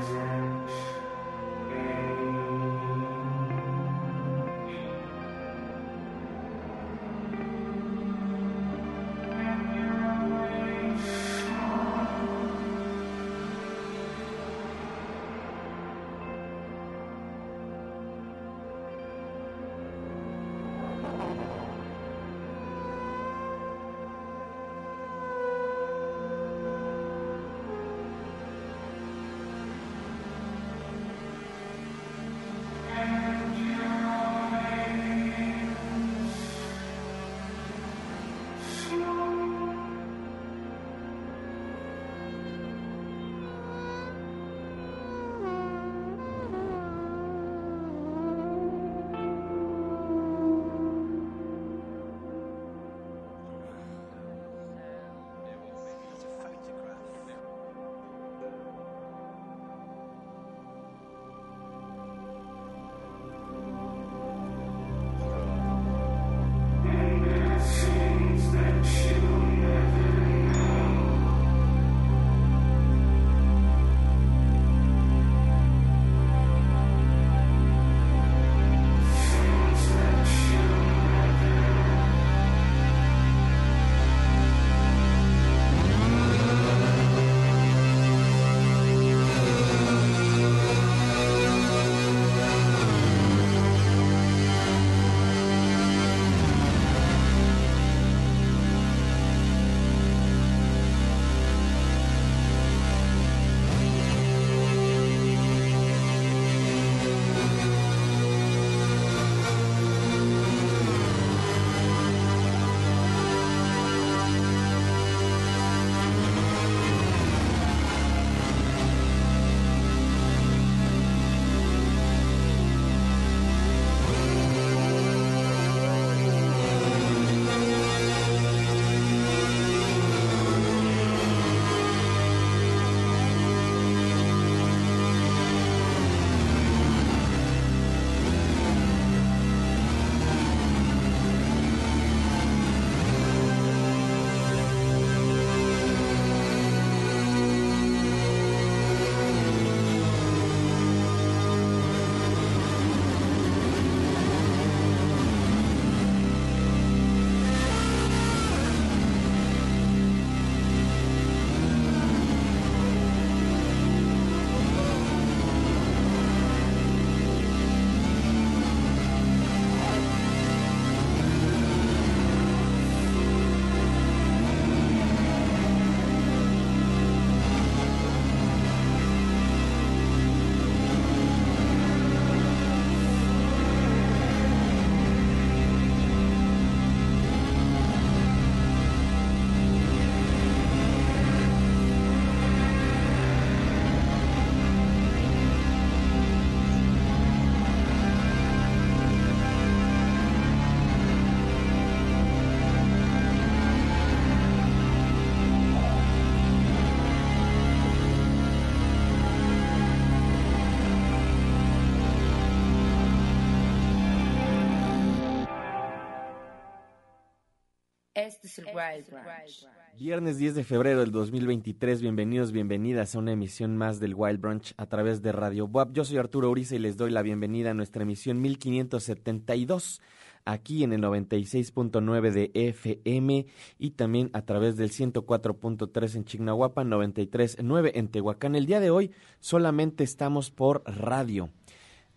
Amen. Este es el Wild Brunch. Viernes 10 de febrero del 2023, bienvenidos, bienvenidas a una emisión más del Wild Brunch a través de Radio WAP. Yo soy Arturo Uriza y les doy la bienvenida a nuestra emisión 1572 aquí en el 96.9 de FM y también a través del 104.3 en Chignahuapan, 93.9 en Tehuacán. El día de hoy solamente estamos por radio.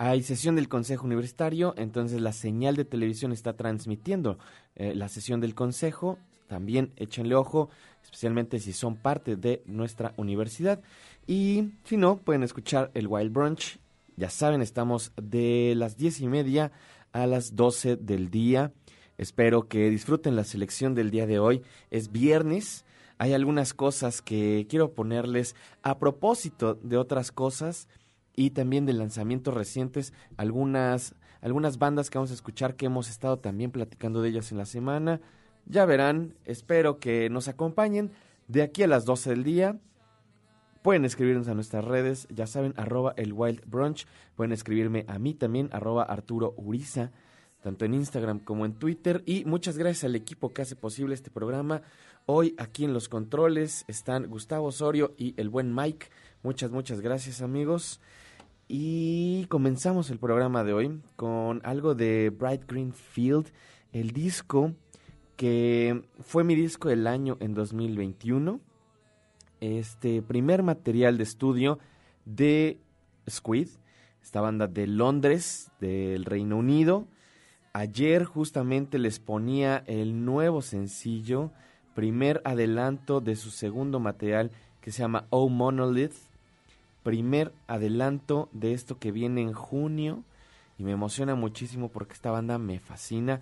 Hay sesión del Consejo Universitario, entonces la señal de televisión está transmitiendo eh, la sesión del Consejo. También échenle ojo, especialmente si son parte de nuestra universidad. Y si no, pueden escuchar el Wild Brunch. Ya saben, estamos de las diez y media a las 12 del día. Espero que disfruten la selección del día de hoy. Es viernes. Hay algunas cosas que quiero ponerles a propósito de otras cosas y también de lanzamientos recientes, algunas, algunas bandas que vamos a escuchar que hemos estado también platicando de ellas en la semana. Ya verán, espero que nos acompañen de aquí a las 12 del día. Pueden escribirnos a nuestras redes, ya saben, arroba el Wild Brunch. Pueden escribirme a mí también, arroba Arturo Uriza, tanto en Instagram como en Twitter. Y muchas gracias al equipo que hace posible este programa. Hoy aquí en los controles están Gustavo Osorio y el buen Mike. Muchas, muchas gracias amigos. Y comenzamos el programa de hoy con algo de Bright Green Field, el disco que fue mi disco del año en 2021 este primer material de estudio de Squid, esta banda de Londres, del Reino Unido. Ayer justamente les ponía el nuevo sencillo, primer adelanto de su segundo material que se llama Oh Monolith. Primer adelanto de esto que viene en junio y me emociona muchísimo porque esta banda me fascina.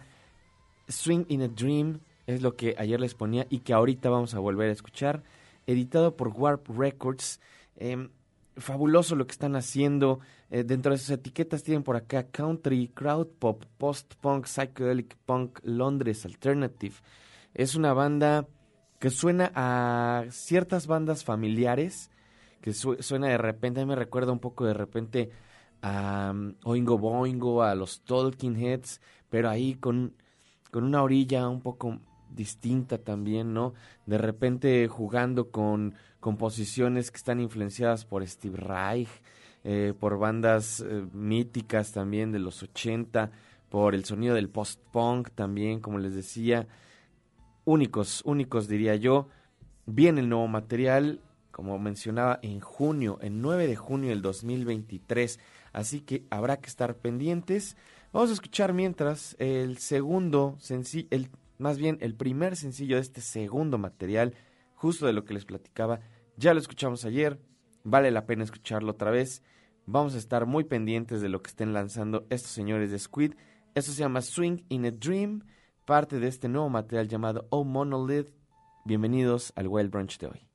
Swing in a Dream es lo que ayer les ponía y que ahorita vamos a volver a escuchar editado por Warp Records. Eh, fabuloso lo que están haciendo. Eh, dentro de sus etiquetas tienen por acá country, crowd pop, post punk, psychedelic punk, Londres alternative. Es una banda que suena a ciertas bandas familiares, que su suena de repente, a me recuerda un poco de repente a um, Oingo Boingo, a los Talking Heads, pero ahí con, con una orilla un poco distinta también, ¿no? De repente jugando con composiciones que están influenciadas por Steve Reich, eh, por bandas eh, míticas también de los 80, por el sonido del post-punk también, como les decía. Únicos, únicos diría yo. Viene el nuevo material, como mencionaba, en junio, el 9 de junio del 2023. Así que habrá que estar pendientes. Vamos a escuchar mientras el segundo sencillo, el más bien el primer sencillo de este segundo material, justo de lo que les platicaba. Ya lo escuchamos ayer, vale la pena escucharlo otra vez. Vamos a estar muy pendientes de lo que estén lanzando estos señores de Squid. Esto se llama Swing in a Dream, parte de este nuevo material llamado Oh Monolith. Bienvenidos al Wild Brunch de hoy.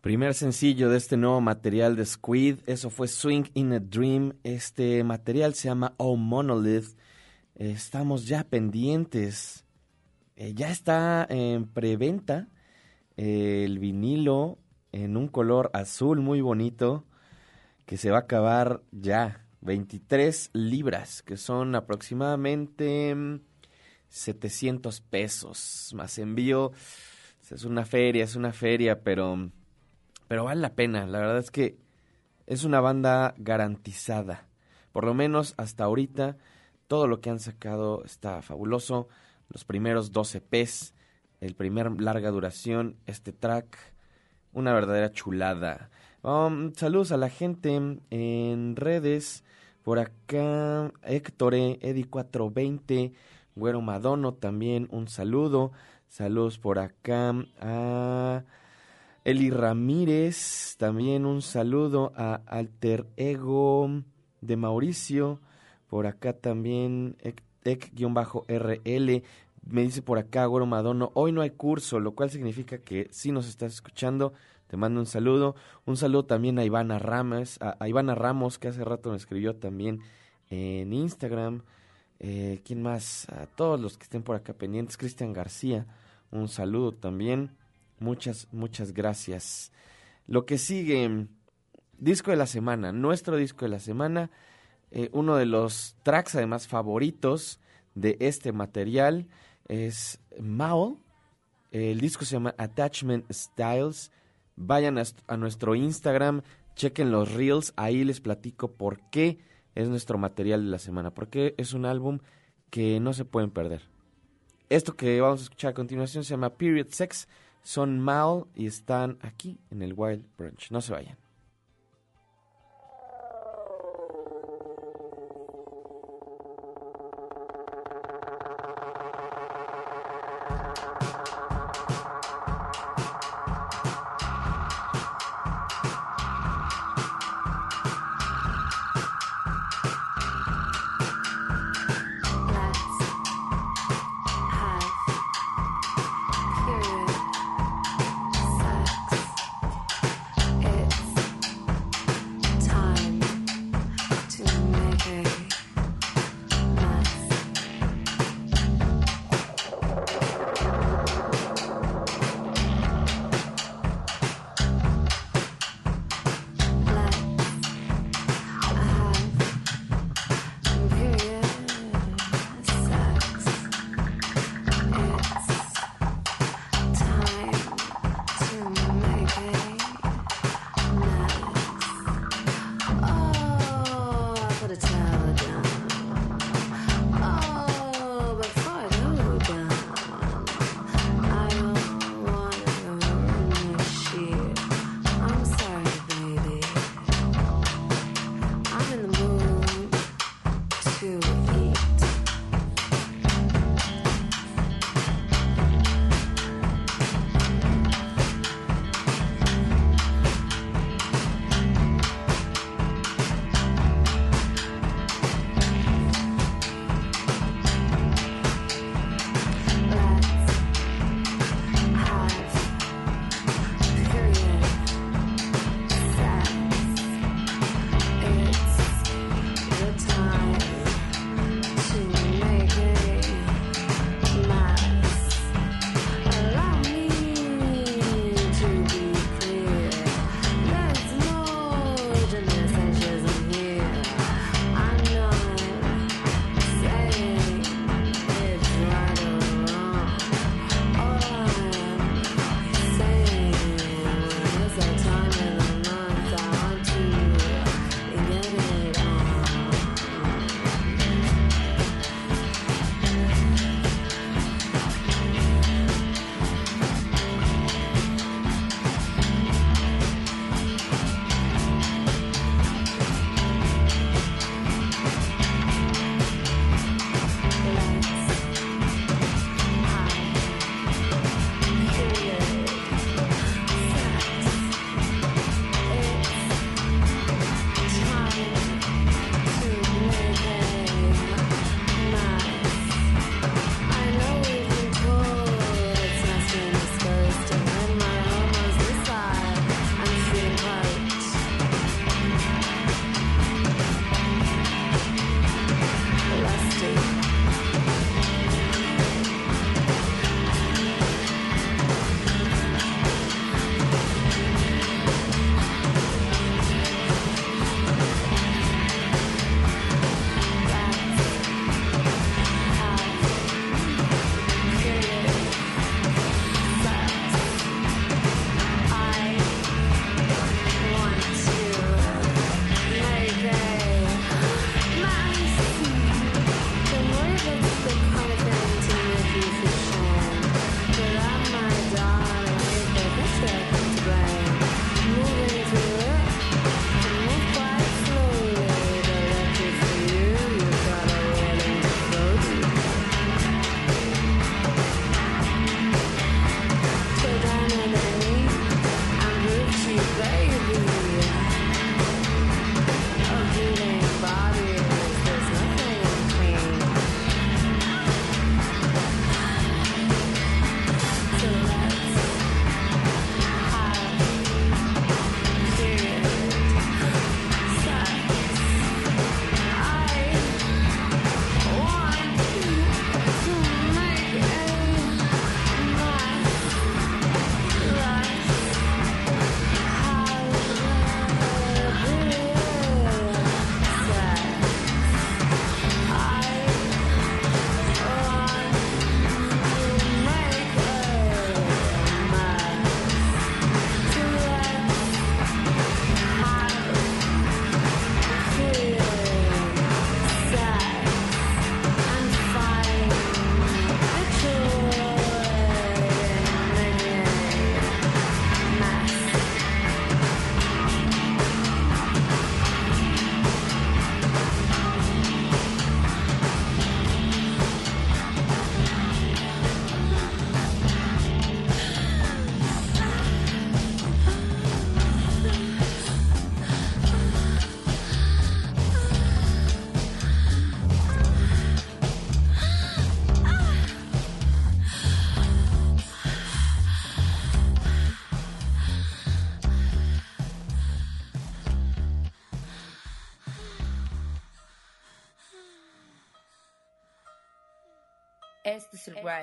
Primer sencillo de este nuevo material de Squid, eso fue Swing in a Dream. Este material se llama Oh Monolith. Eh, Estamos ya pendientes. Eh, ya está en preventa eh, el vinilo en un color azul muy bonito que se va a acabar ya. 23 libras, que son aproximadamente mm, 700 pesos más envío. Es una feria, es una feria, pero pero vale la pena. La verdad es que es una banda garantizada. Por lo menos hasta ahorita, todo lo que han sacado está fabuloso. Los primeros 12 Ps, el primer larga duración, este track, una verdadera chulada. Um, saludos a la gente en redes. Por acá, Héctor Edi420, Güero Madono también, un saludo. Saludos por acá a Eli Ramírez, también un saludo a Alter Ego de Mauricio. Por acá también Ec-RL. Me dice por acá Güero Madono, hoy no hay curso, lo cual significa que si nos estás escuchando, te mando un saludo. Un saludo también a Ivana Ramos, a, a Ivana Ramos, que hace rato me escribió también en Instagram. Eh, ¿Quién más? A todos los que estén por acá pendientes. Cristian García, un saludo también. Muchas, muchas gracias. Lo que sigue, disco de la semana, nuestro disco de la semana. eh, uno de los tracks además favoritos de este material es Mao. El disco se llama Attachment Styles. Vayan a, a nuestro Instagram, chequen los reels, ahí les platico por qué es nuestro material de la semana, porque es un álbum que no se pueden perder. Esto que vamos a escuchar a continuación se llama Period Sex, son Mal y están aquí en el Wild Branch. No se vayan.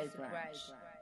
Este es el Wild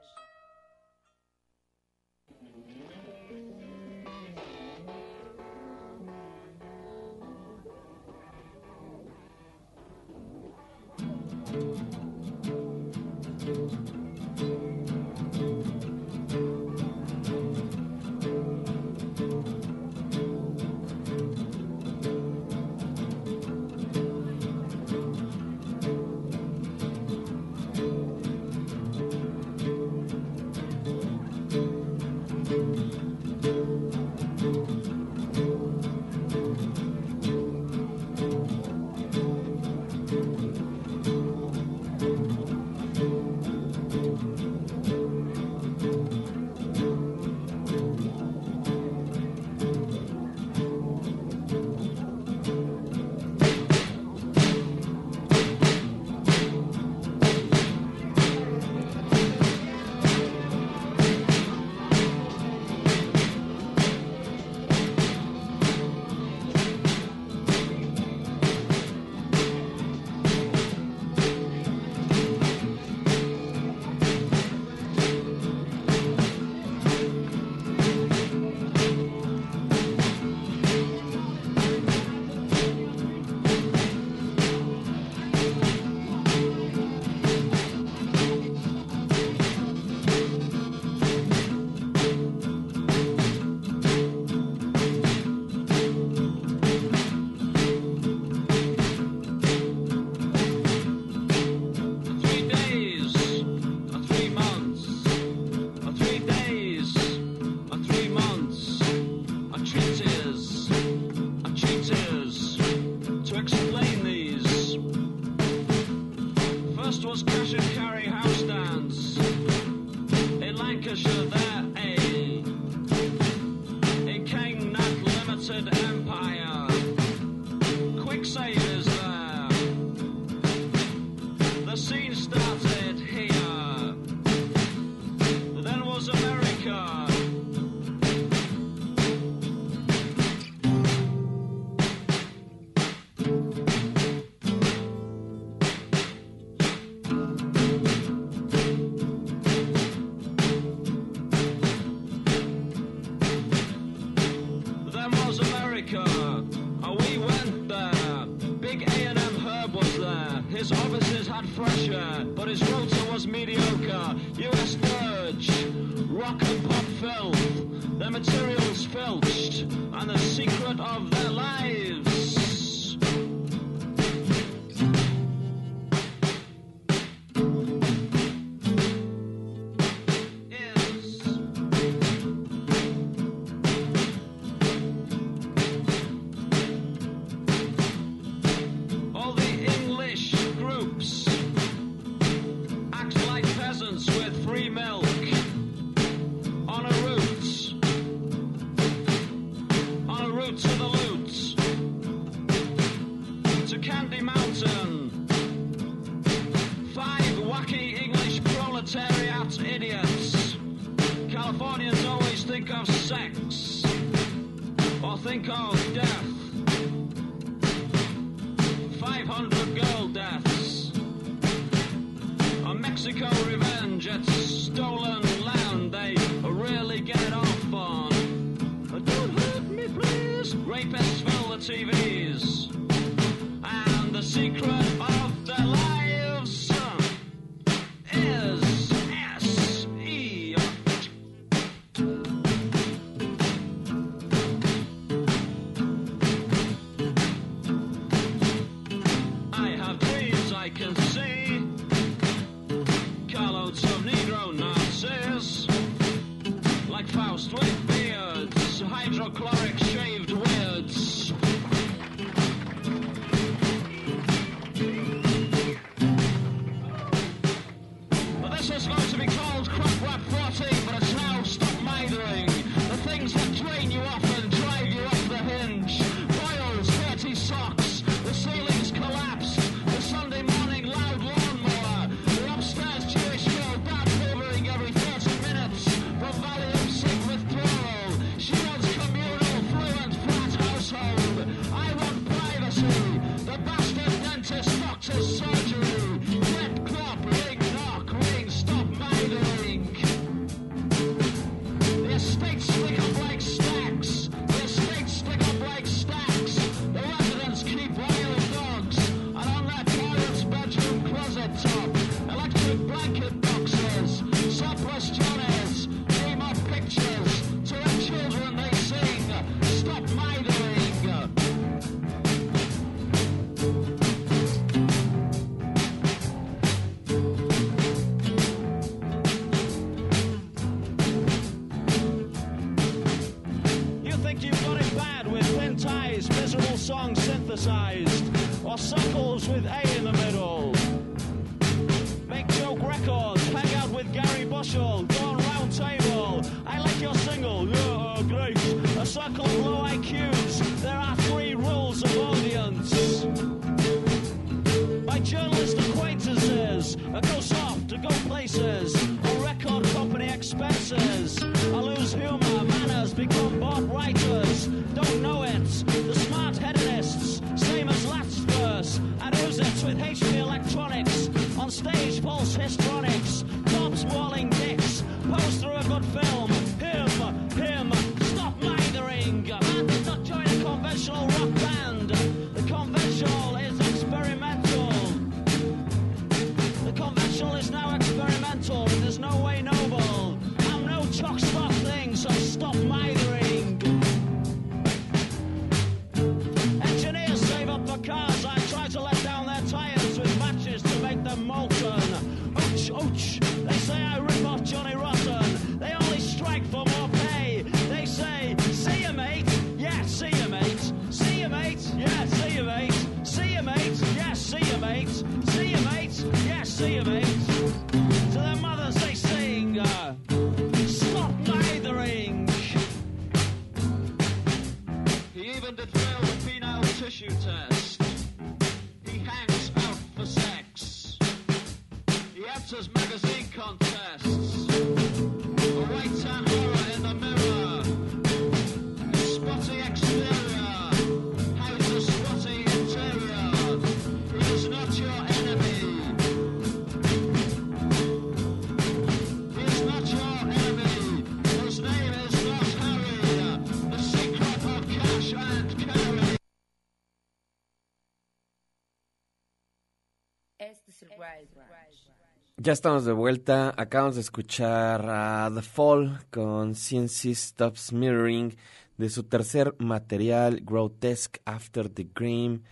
Ya estamos de vuelta. Acabamos de escuchar a The Fall con CNC Stops Mirroring de su tercer material, Grotesque After the Dream.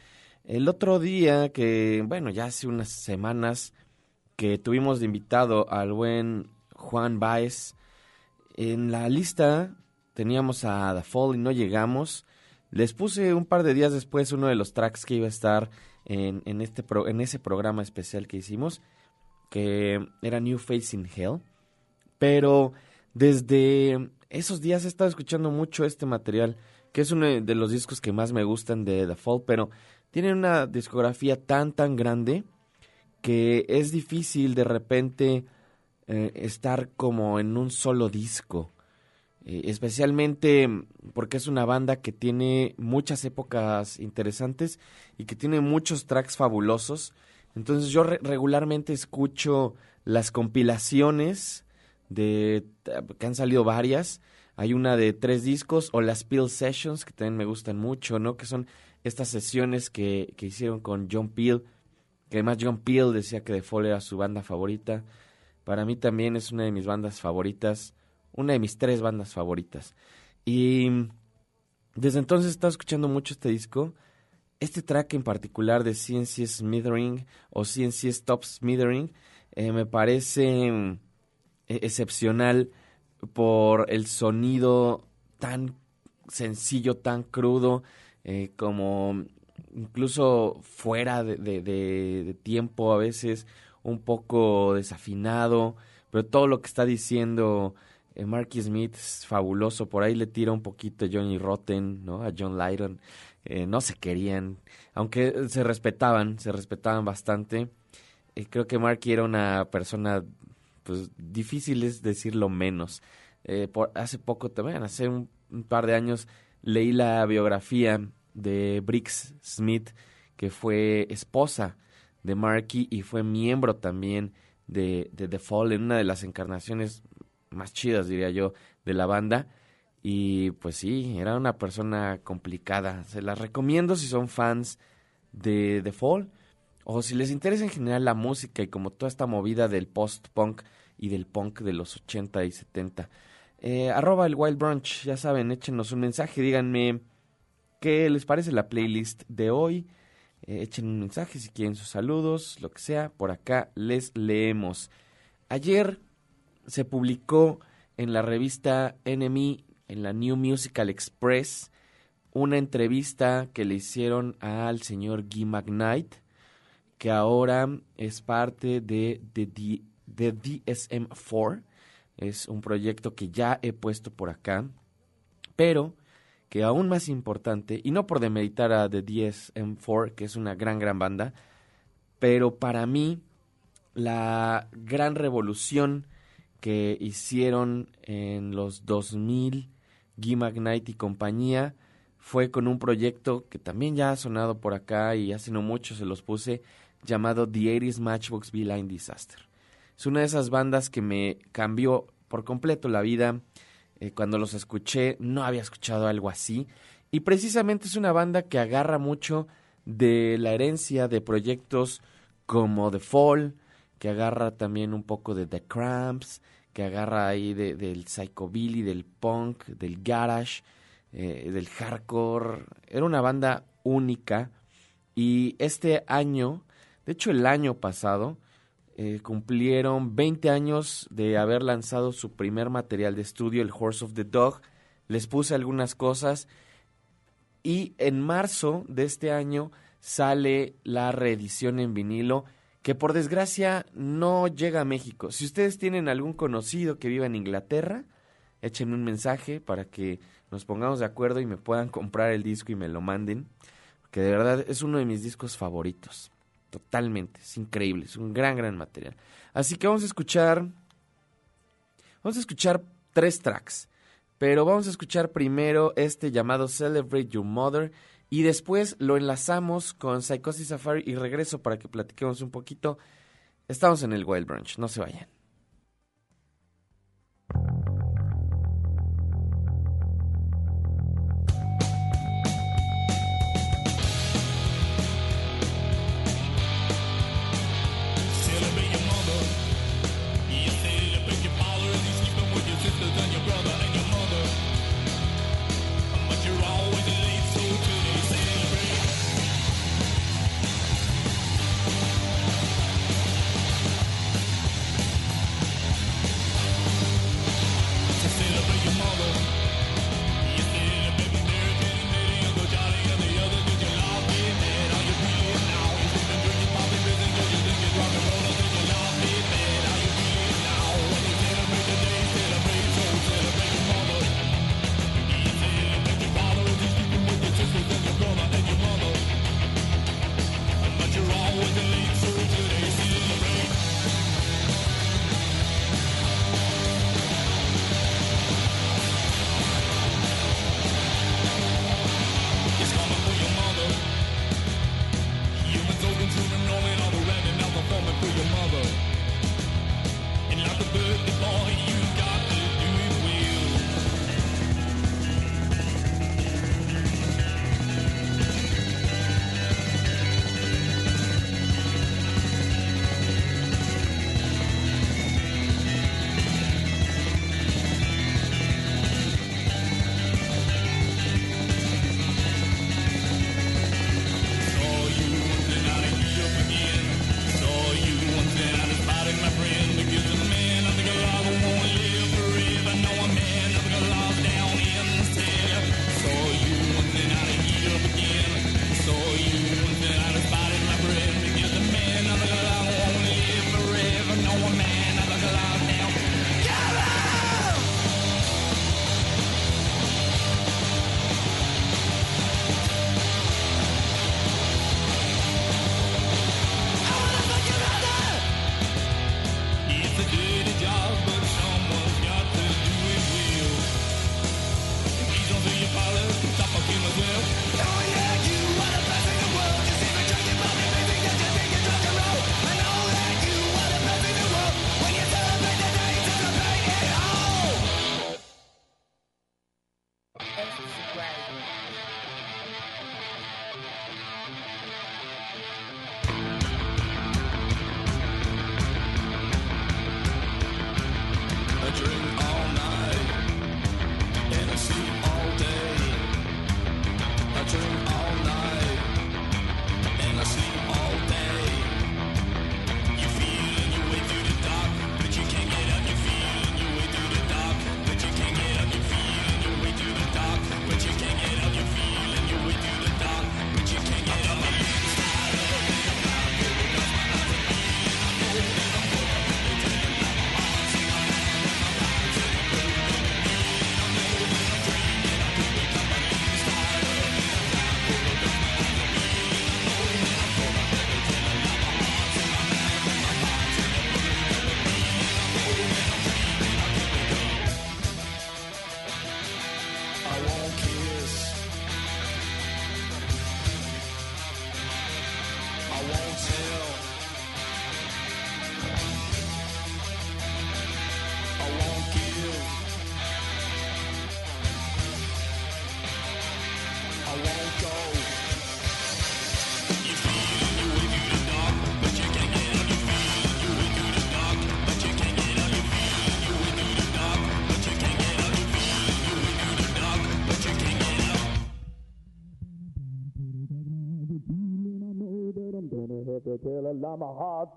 El otro día, que bueno, ya hace unas semanas que tuvimos de invitado al buen Juan Baez, en la lista teníamos a The Fall y no llegamos. Les puse un par de días después uno de los tracks que iba a estar en, en este pro- en ese programa especial que hicimos que era New Face in Hell. Pero desde esos días he estado escuchando mucho este material, que es uno de los discos que más me gustan de The Fall, pero tiene una discografía tan, tan grande que es difícil de repente eh, estar como en un solo disco. Eh, especialmente porque es una banda que tiene muchas épocas interesantes y que tiene muchos tracks fabulosos. Entonces yo re- regularmente escucho las compilaciones de que han salido varias. Hay una de tres discos o las Peel Sessions que también me gustan mucho, ¿no? Que son estas sesiones que, que hicieron con John Peel, que además John Peel decía que The Fall era su banda favorita. Para mí también es una de mis bandas favoritas, una de mis tres bandas favoritas. Y desde entonces he estado escuchando mucho este disco. Este track en particular de CNC Smithering o CNC Stop Smithering eh, me parece mm, e- excepcional por el sonido tan sencillo, tan crudo, eh, como incluso fuera de, de- de- de tiempo a veces, un poco desafinado, pero todo lo que está diciendo eh, Marky Smith es fabuloso, por ahí le tira un poquito a Johnny Rotten, ¿no? A John Lydon, eh, no se querían, aunque se respetaban, se respetaban bastante. Eh, creo que Marky era una persona, pues difícil es decirlo menos. Eh, por, hace poco también, hace un, par de años, leí la biografía de Briggs Smith, que fue esposa de Marky y fue miembro también de, de The Fall en una de las encarnaciones más chidas, diría yo, de la banda. Y pues sí, era una persona complicada. Se las recomiendo si son fans de The Fall o si les interesa en general la música y como toda esta movida del post-punk y del punk de los 80 y 70. Eh, arroba el Wild Brunch, ya saben, échenos un mensaje, díganme qué les parece la playlist de hoy. Eh, echen un mensaje si quieren sus saludos, lo que sea, por acá les leemos. Ayer se publicó en la revista NME, en la New Musical Express, una entrevista que le hicieron al señor Guy McKnight, que ahora es parte de, de, de DSM-4. Es un proyecto que ya he puesto por acá, pero que aún más importante, y no por demeritar a The DSM-4, que es una gran, gran banda, pero para mí la gran revolución que hicieron en los 2000 Guy McKnight y compañía fue con un proyecto que también ya ha sonado por acá y hace no mucho se los puse llamado The 80s Matchbox Beeline Disaster. Es una de esas bandas que me cambió por completo la vida. Eh, cuando los escuché no había escuchado algo así y precisamente es una banda que agarra mucho de la herencia de proyectos como The Fall, que agarra también un poco de The Cramps, agarra ahí de- del psychobilly, del punk, del garage, eh, del hardcore. Era una banda única y este año, de hecho el año pasado, eh, cumplieron 20 años de haber lanzado su primer material de estudio, el Horse of the Dog. Les puse algunas cosas y en marzo de este año sale la reedición en vinilo que por desgracia no llega a México. Si ustedes tienen algún conocido que viva en Inglaterra, échenme un mensaje para que nos pongamos de acuerdo y me puedan comprar el disco y me lo manden, que de verdad es uno de mis discos favoritos. Totalmente, es increíble, es un gran, gran material. Así que vamos a escuchar, vamos a escuchar tres tracks, pero vamos a escuchar primero este llamado Celebrate Your Mother y después lo enlazamos con Psychosis Safari y regreso para que platiquemos un poquito. Estamos en el Wild Brunch, no se vayan.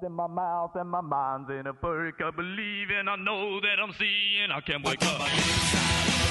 In my mouth and my mind's in a perk. I believe and I know that I'm seeing. I can't wake up.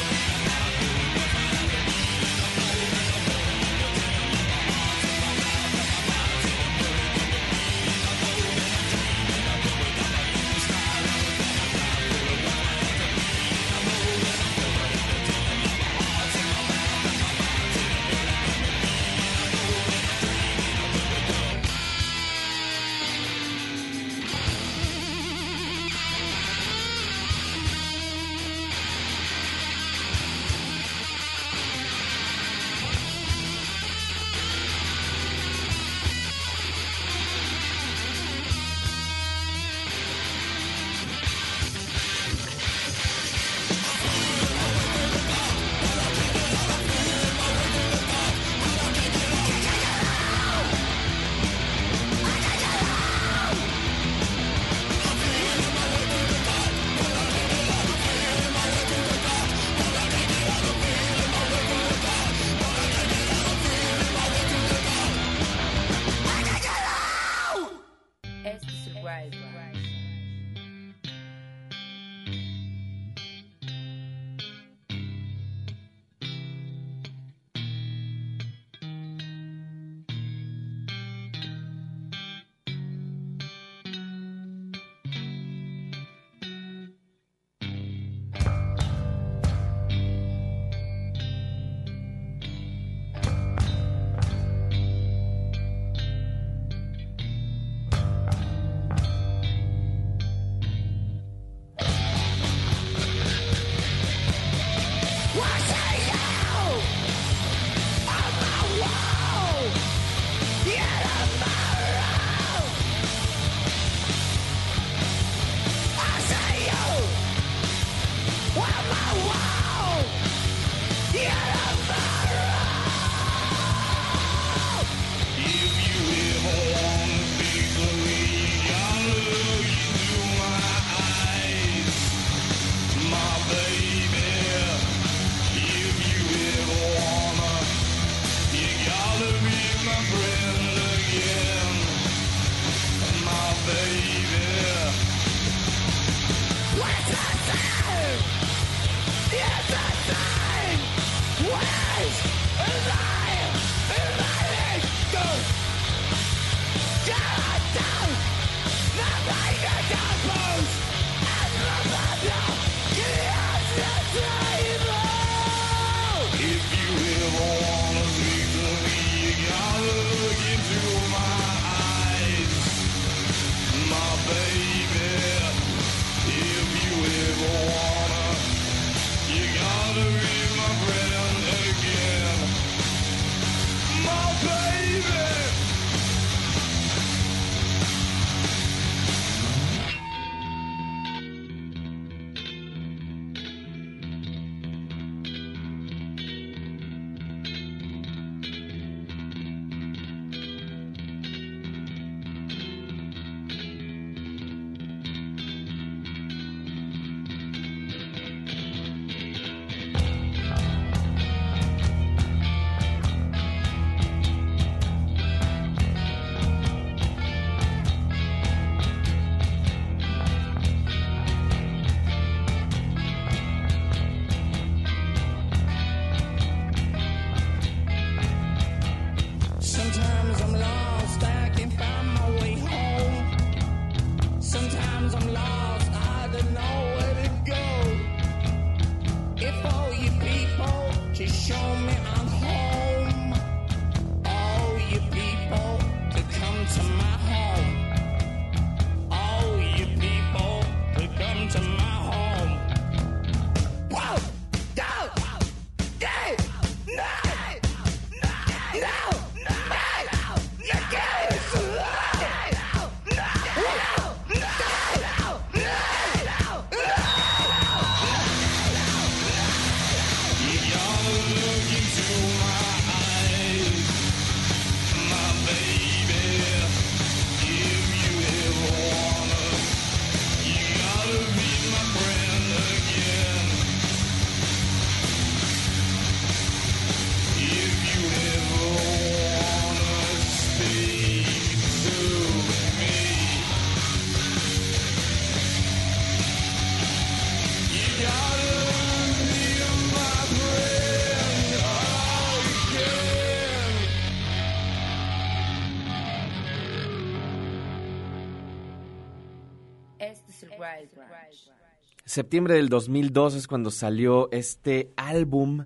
Septiembre del 2002 es cuando salió este álbum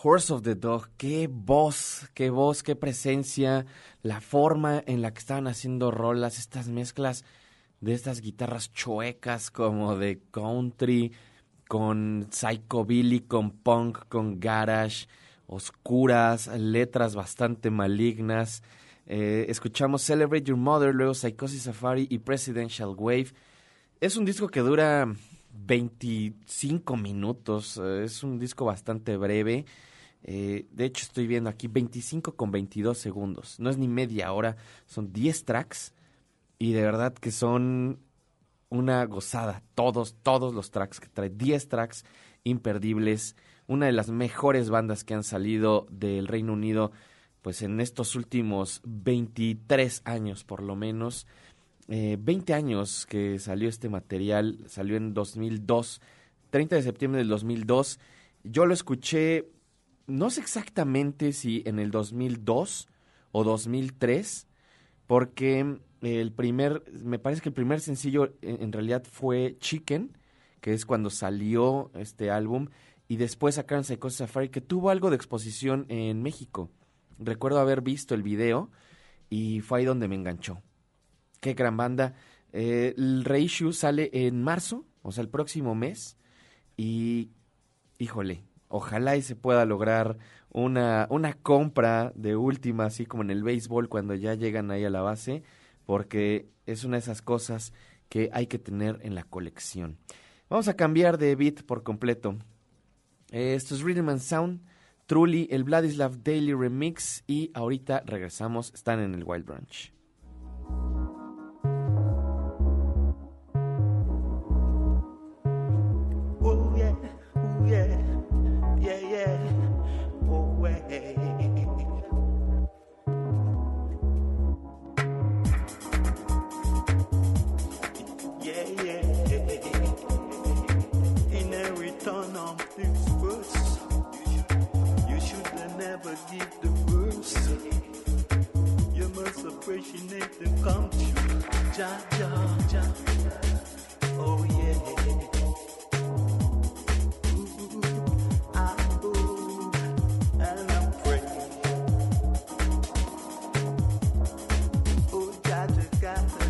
Horse of the Dog. Qué voz, qué voz, qué presencia, la forma en la que estaban haciendo rolas, estas mezclas de estas guitarras chuecas como de country, con psychobilly, con punk, con garage, oscuras, letras bastante malignas. Eh, escuchamos Celebrate Your Mother, luego Psychosis Safari y Presidential Wave. Es un disco que dura 25 minutos, eh, es un disco bastante breve. Eh, de hecho, estoy viendo aquí 25 con 22 segundos. No es ni media hora, son 10 tracks y de verdad que son una gozada. Todos, todos los tracks que trae. 10 tracks imperdibles. Una de las mejores bandas que han salido del Reino Unido, pues en estos últimos 23 años por lo menos. Eh, 20 años que salió este material, salió en 2002, 30 de septiembre del 2002. Yo lo escuché, no sé exactamente si en el 2002 o 2003, porque el primer, me parece que el primer sencillo en en realidad fue Chicken, que es cuando salió este álbum, y después sacaron Psychosis Safari, que tuvo algo de exposición en México. Recuerdo haber visto el video y fue ahí donde me enganchó. Qué gran banda. Eh, el reissue sale en marzo, o sea, el próximo mes, y híjole, ojalá y se pueda lograr una, una compra de última, así como en el béisbol cuando ya llegan ahí a la base, porque es una de esas cosas que hay que tener en la colección. Vamos a cambiar de beat por completo. Esto es Rhythm and Sound, Truly, el Vladislav Daily Remix y ahorita regresamos, están en el Wild Branch. she make to come true. Oh yeah. Ooh, I and I got the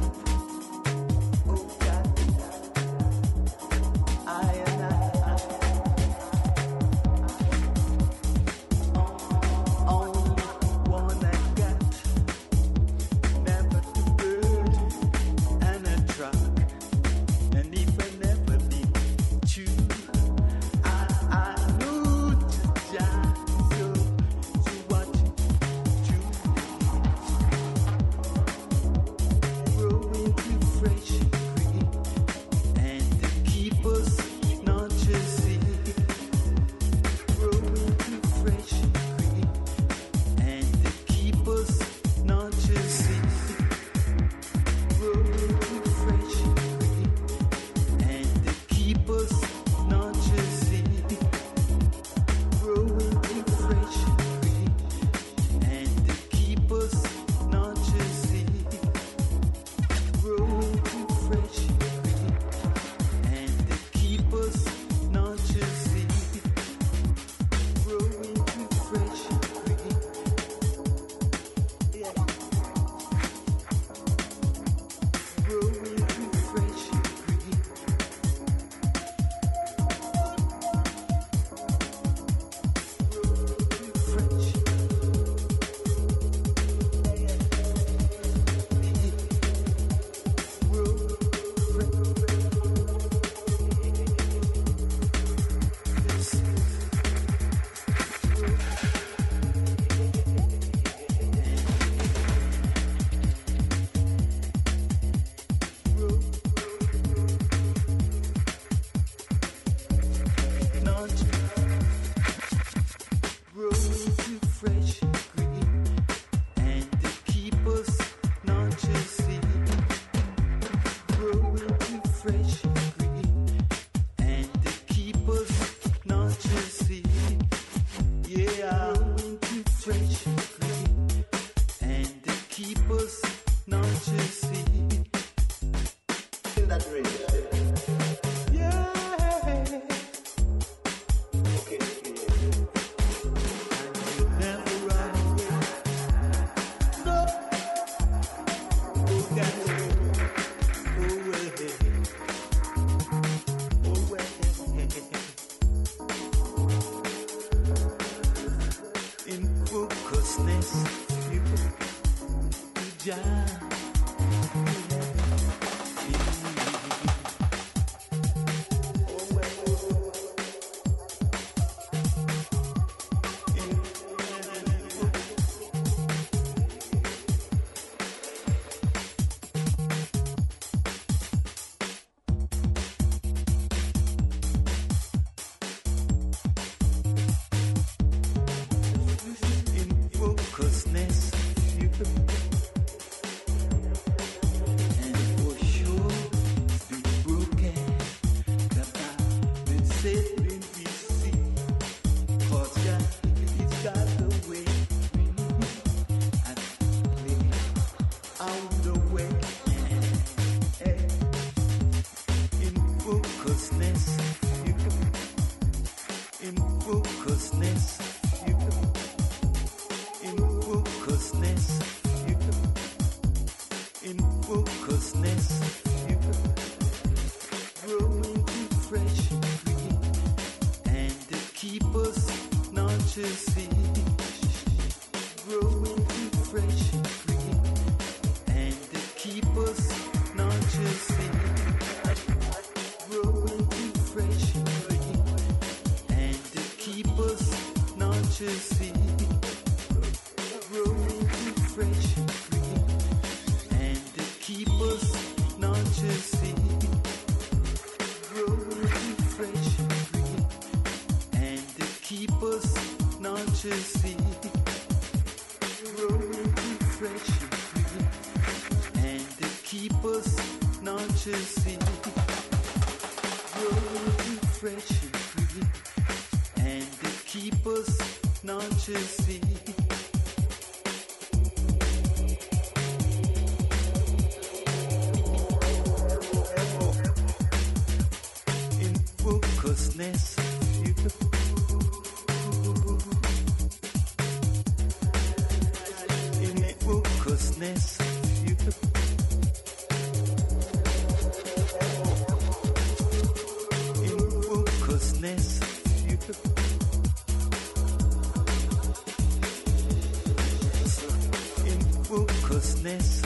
In focusness.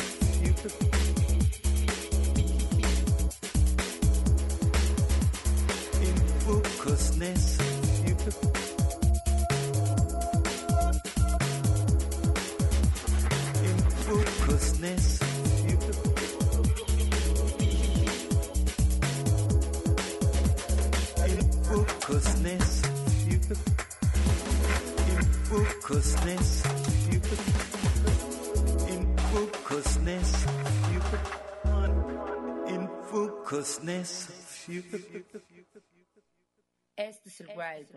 Este surprise.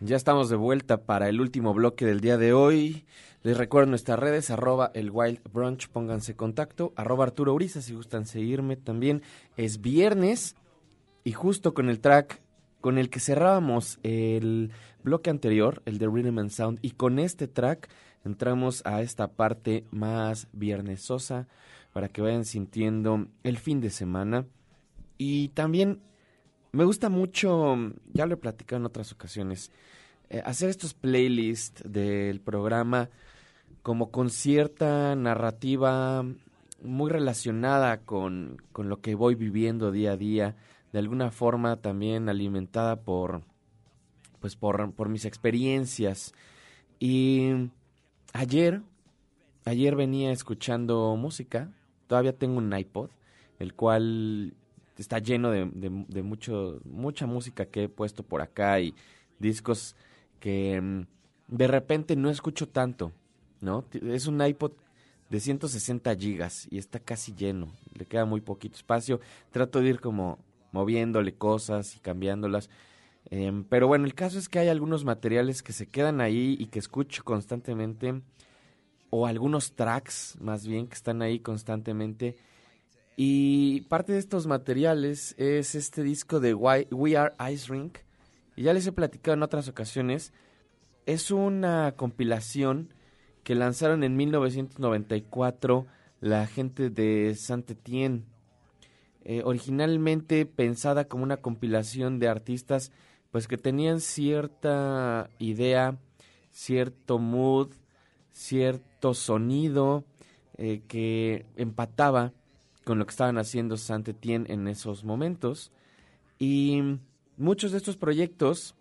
Ya estamos de vuelta para el último bloque del día de hoy. Les recuerdo nuestras redes, arroba el Wild Brunch, pónganse contacto, arroba Arturo Uriza si gustan seguirme también. Es viernes y justo con el track con el que cerrábamos el bloque anterior, el de Rhythm and Sound, y con este track entramos a esta parte más viernesosa para que vayan sintiendo el fin de semana. Y también me gusta mucho, ya lo he platicado en otras ocasiones, eh, hacer estos playlists del programa como con cierta narrativa muy relacionada con, con lo que voy viviendo día a día, de alguna forma también alimentada por, pues por, por mis experiencias. Y ayer, ayer venía escuchando música, todavía tengo un iPod, el cual está lleno de, de- mucho, mucha música que he puesto por acá y discos que mm, de repente no escucho tanto, ¿no? Es un iPod de 160 gigas y está casi lleno, le queda muy poquito espacio. Trato de ir como moviéndole cosas y cambiándolas. Em, pero bueno, el caso es que hay algunos materiales que se quedan ahí y que escucho constantemente, o algunos tracks más bien que están ahí constantemente. Y parte de estos materiales es este disco de We Are Ice Rink. Y ya les he platicado en otras ocasiones. Es una compilación que lanzaron en 1994 la gente de Saint-Étienne. Eh, originalmente pensada como una compilación de artistas pues que tenían cierta idea, cierto mood, cierto sonido eh, que empataba con lo que estaban haciendo Saint Etienne en esos momentos. Y muchos de estos proyectos,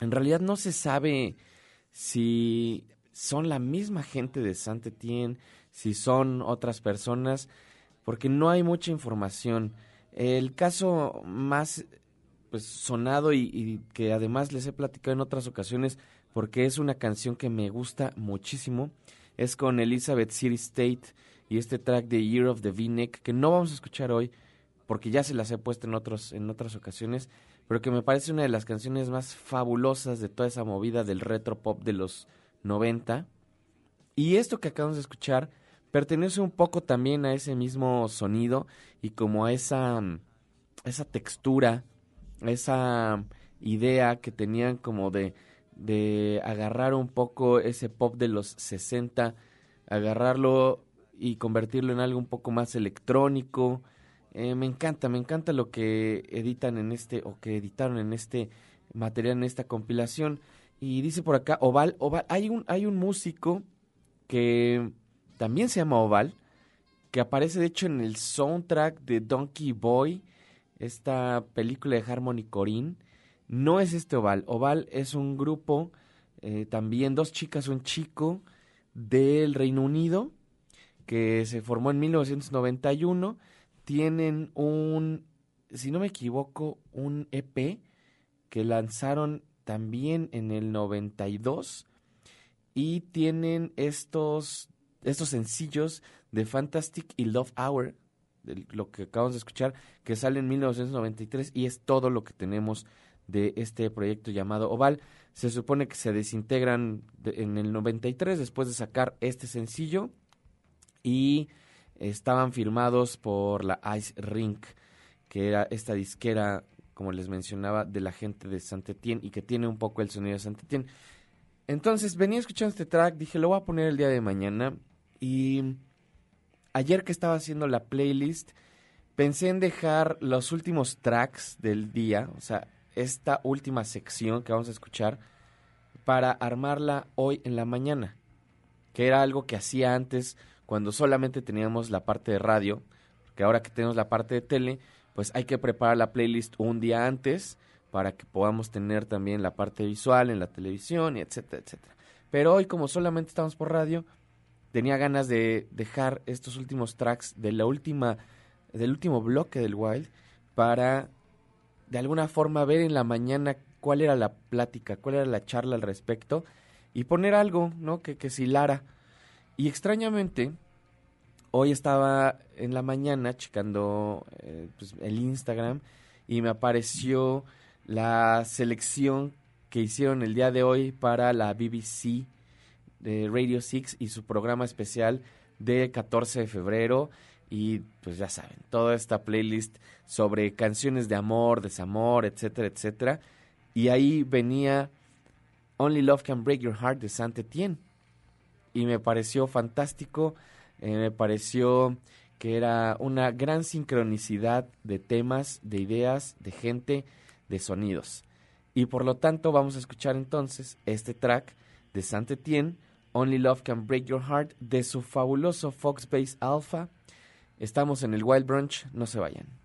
en realidad no se sabe si son la misma gente de Saint Etienne, si son otras personas, porque no hay mucha información. El caso más pues sonado y, y que además les he platicado en otras ocasiones porque es una canción que me gusta muchísimo es con Elizabeth City State y este track de Year of the V-Neck que no vamos a escuchar hoy porque ya se las he puesto en otros en otras ocasiones pero que me parece una de las canciones más fabulosas de toda esa movida del retro pop de los 90 y esto que acabamos de escuchar pertenece un poco también a ese mismo sonido y como a esa esa textura esa idea que tenían como de, de agarrar un poco ese pop de los 60, agarrarlo y convertirlo en algo un poco más electrónico. Eh, me encanta, me encanta lo que editan en este, o que editaron en este material, en esta compilación. Y dice por acá, Oval, Oval, hay un, hay un músico que también se llama Oval, que aparece de hecho en el soundtrack de Donkey Boy, esta película de Harmony Corinne. No es este Oval. Oval es un grupo, eh, también dos chicas, un chico del Reino Unido, que se formó en 1991. Tienen un, si no me equivoco, un EP que lanzaron también en el 92 y tienen estos, estos sencillos de Fantastic y Love Hour, de lo que acabamos de escuchar, que sale en 1993 y es todo lo que tenemos de este proyecto llamado Oval. Se supone que se desintegran de- en el 93 después de sacar este sencillo y estaban firmados por la Ice Rink, que era esta disquera, como les mencionaba, de la gente de Saint-Étienne y que tiene un poco el sonido de Saint-Étienne. Entonces venía escuchando este track, dije, lo voy a poner el día de mañana y ayer que estaba haciendo la playlist, pensé en dejar los últimos tracks del día, o sea, esta última sección que vamos a escuchar, para armarla hoy en la mañana, que era algo que hacía antes cuando solamente teníamos la parte de radio, que ahora que tenemos la parte de tele, pues hay que preparar la playlist un día antes para que podamos tener también la parte visual en la televisión, etcétera, etcétera. Pero hoy como solamente estamos por radio, tenía ganas de dejar estos últimos tracks de la última del último bloque del Wild para de alguna forma ver en la mañana cuál era la plática, cuál era la charla al respecto y poner algo, ¿no? Que, que hilara. Y extrañamente, hoy estaba en la mañana checando eh, pues, el Instagram y me apareció la selección que hicieron el día de hoy para la BBC de Radio 6 y su programa especial de 14 de febrero. Y pues ya saben, toda esta playlist sobre canciones de amor, desamor, etcétera, etcétera. Y ahí venía Only Love Can Break Your Heart de Saint Etienne. Y me pareció fantástico, eh, me pareció que era una gran sincronicidad de temas, de ideas, de gente, de sonidos. Y por lo tanto vamos a escuchar entonces este track de Saint Etienne, Only Love Can Break Your Heart, de su fabuloso Fox Base Alpha. Estamos en el Wild Brunch, no se vayan.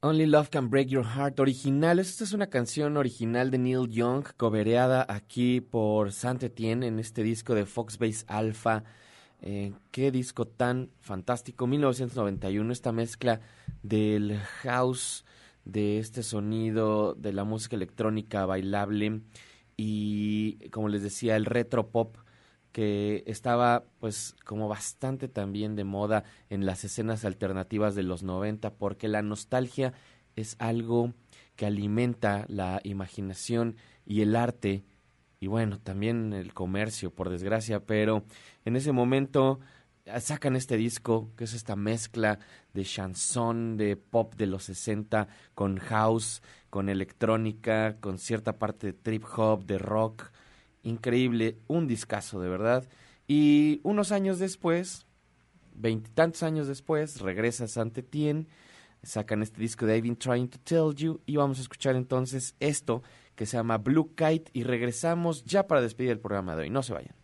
Only Love Can Break Your Heart original. Esta es una canción original de Neil Young, cobereada aquí por Saint Etienne en este disco de Foxbase Alpha. Eh, qué disco tan fantástico. 1991, esta mezcla del house, de este sonido, de la música electrónica bailable y, como les decía, el retro pop que estaba pues como bastante también de moda en las escenas alternativas de los 90 porque la nostalgia es algo que alimenta la imaginación y el arte y bueno, también el comercio por desgracia, pero en ese momento ah, sacan este disco que es esta mezcla de chanson, de pop de los 60 con house, con electrónica, con cierta parte de trip hop, de rock increíble, un discazo de verdad. Y unos años después, veintitantos años después, regresa Saint Etienne, sacan este disco de I've Been Trying to Tell You y vamos a escuchar entonces esto que se llama Blue Kite y regresamos ya para despedir el programa de hoy. No se vayan.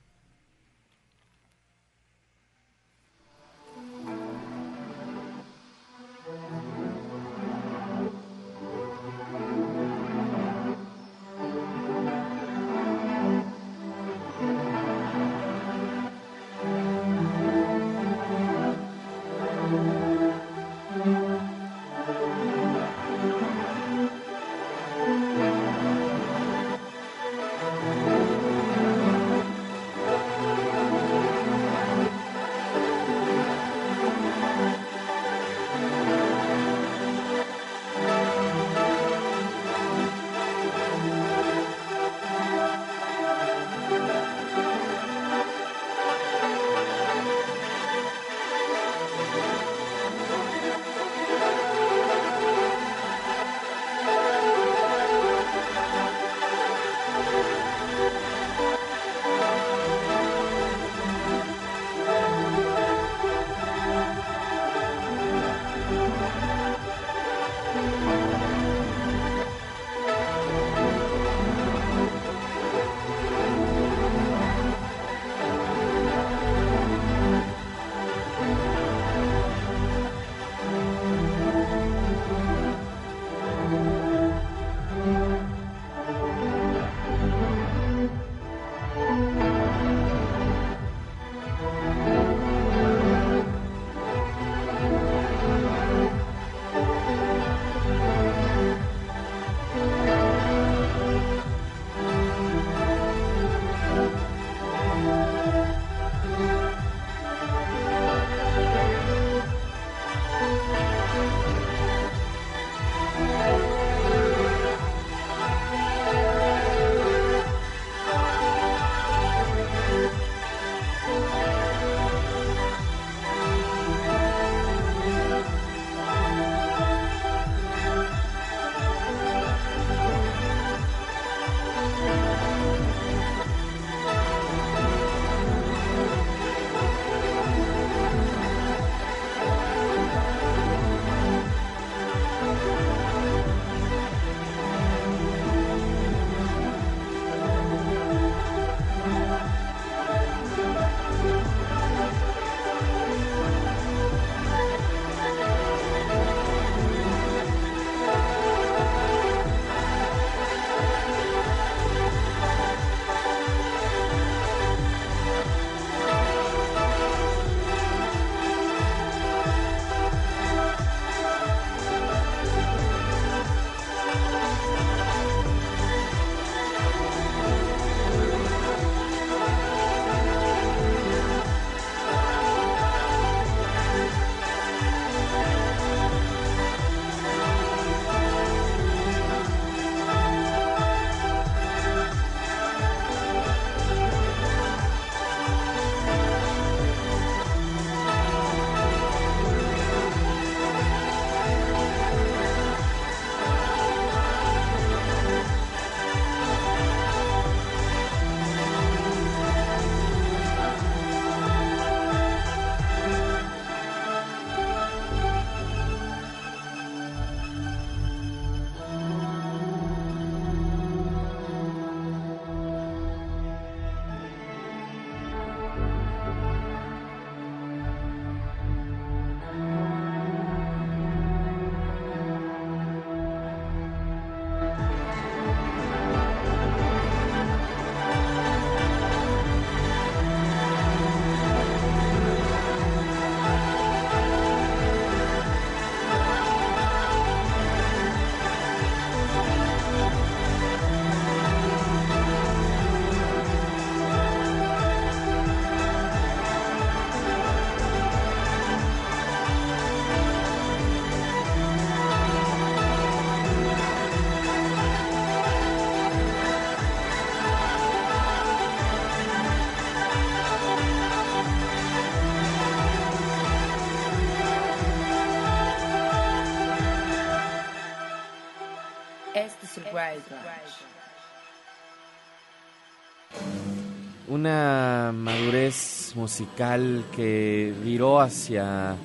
Una madurez musical que viró hacia,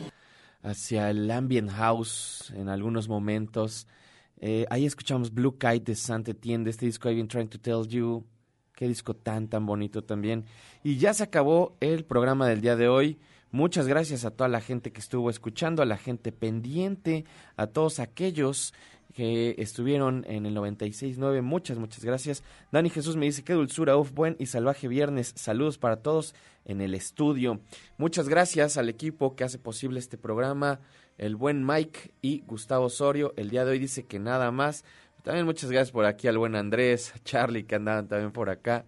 hacia el ambient house en algunos momentos. Eh, ahí escuchamos Blue Kite de Saint Etienne, este disco I've Been Trying to Tell You. Qué disco tan, tan bonito también. Y ya se acabó el programa del día de hoy. Muchas gracias a toda la gente que estuvo escuchando, a la gente pendiente, a todos aquellos que estuvieron en el 96.9. Muchas, muchas gracias. Dani Jesús me dice, qué dulzura, uf, buen y salvaje viernes. Saludos para todos en el estudio. Muchas gracias al equipo que hace posible este programa, el buen Mike y Gustavo Osorio. El día de hoy dice que nada más. También muchas gracias por aquí al buen Andrés, a Charlie que andaban también por acá.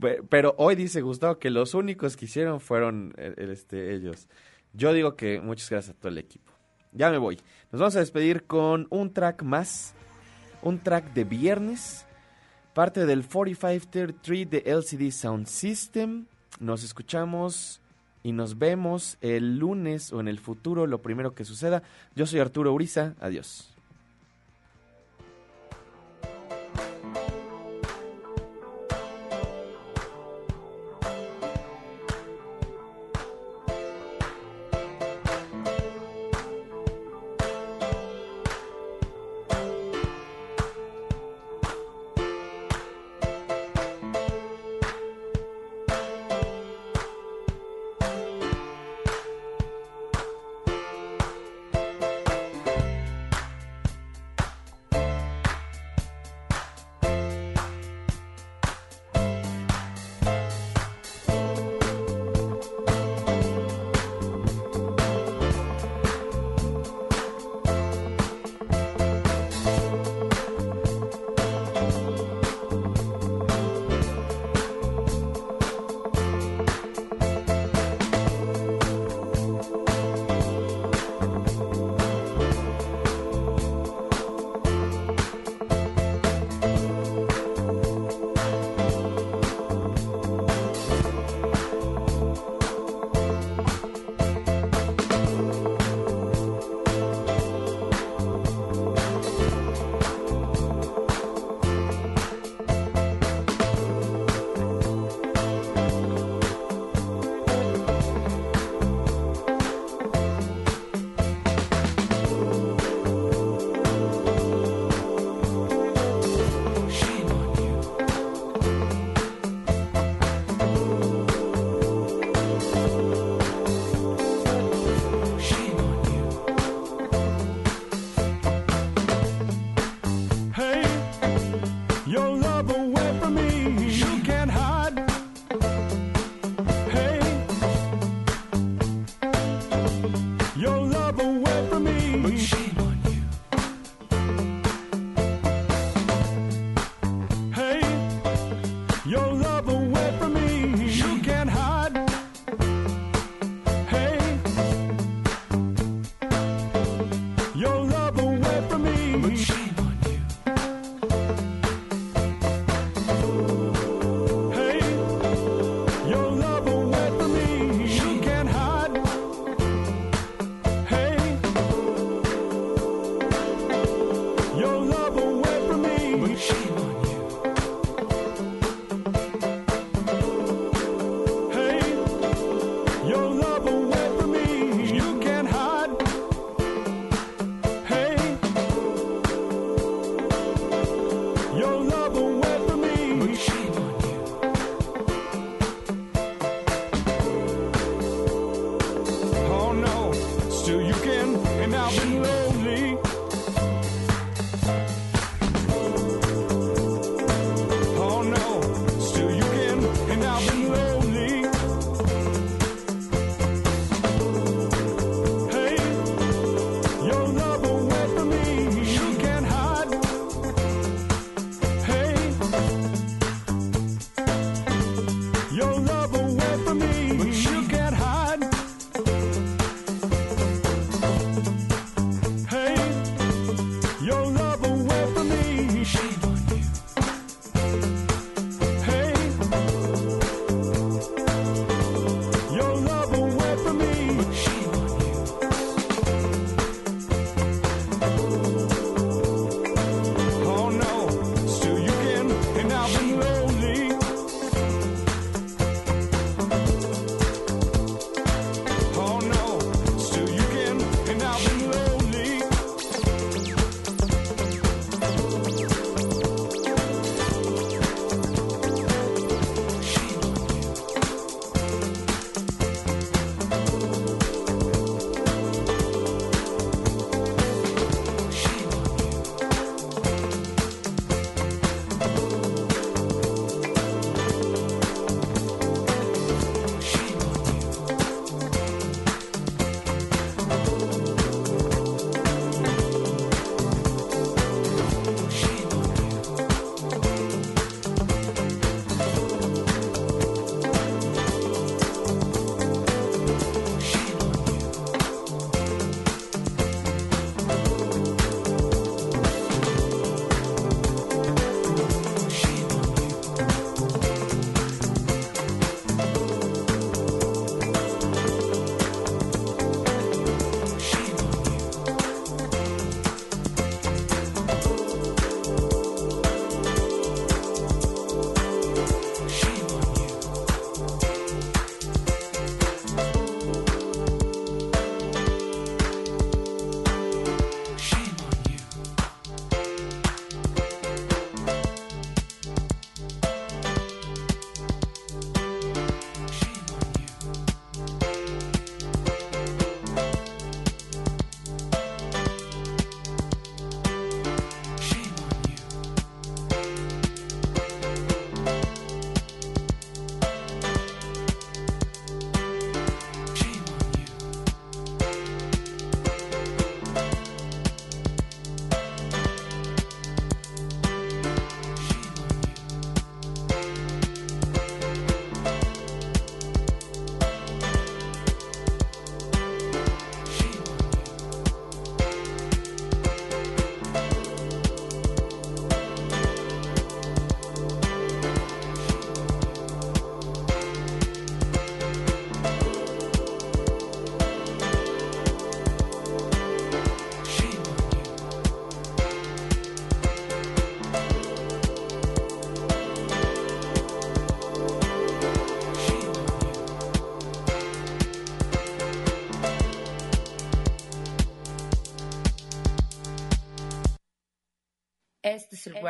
Pe- Pero hoy dice Gustavo que los únicos que hicieron fueron eh, este, ellos. Yo digo que muchas gracias a todo el equipo. Ya me voy. Nos vamos a despedir con un track más. Un track de viernes. Parte del 4533 de LCD Sound System. Nos escuchamos y nos vemos el lunes o en el futuro, lo primero que suceda. Yo soy Arturo Uriza. Adiós. Este